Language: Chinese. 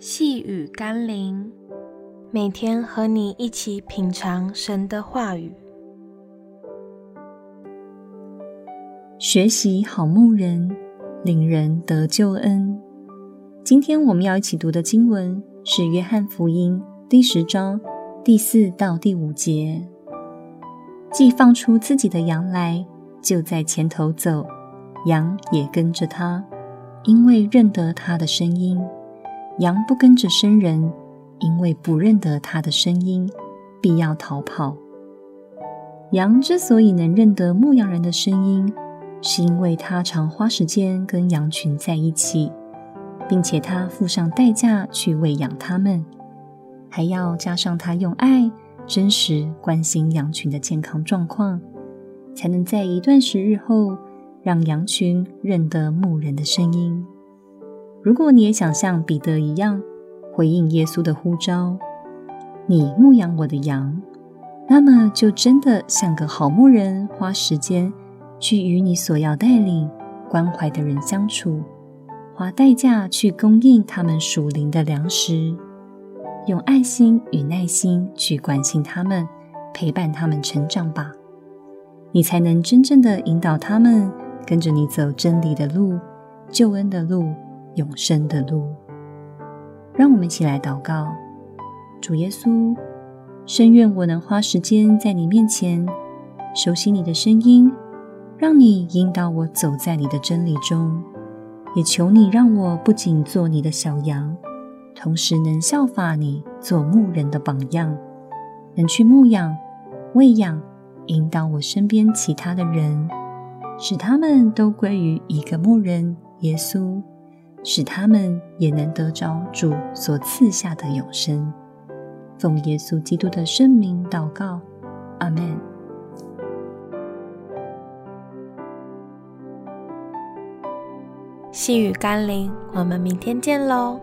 细雨甘霖，每天和你一起品尝神的话语，学习好牧人，领人得救恩。今天我们要一起读的经文是《约翰福音》第十章第四到第五节。既放出自己的羊来，就在前头走，羊也跟着他。因为认得他的声音，羊不跟着生人，因为不认得他的声音，必要逃跑。羊之所以能认得牧羊人的声音，是因为他常花时间跟羊群在一起，并且他付上代价去喂养他们，还要加上他用爱、真实关心羊群的健康状况，才能在一段时日后。让羊群认得牧人的声音。如果你也想像彼得一样回应耶稣的呼召，你牧养我的羊，那么就真的像个好牧人，花时间去与你所要带领、关怀的人相处，花代价去供应他们属灵的粮食，用爱心与耐心去关心他们，陪伴他们成长吧。你才能真正的引导他们。跟着你走真理的路、救恩的路、永生的路，让我们一起来祷告。主耶稣，深愿我能花时间在你面前，熟悉你的声音，让你引导我走在你的真理中。也求你让我不仅做你的小羊，同时能效法你做牧人的榜样，能去牧养、喂养、引导我身边其他的人。使他们都归于一个牧人耶稣，使他们也能得着主所赐下的永生。奉耶稣基督的圣名祷告，阿门。细雨甘霖，我们明天见喽。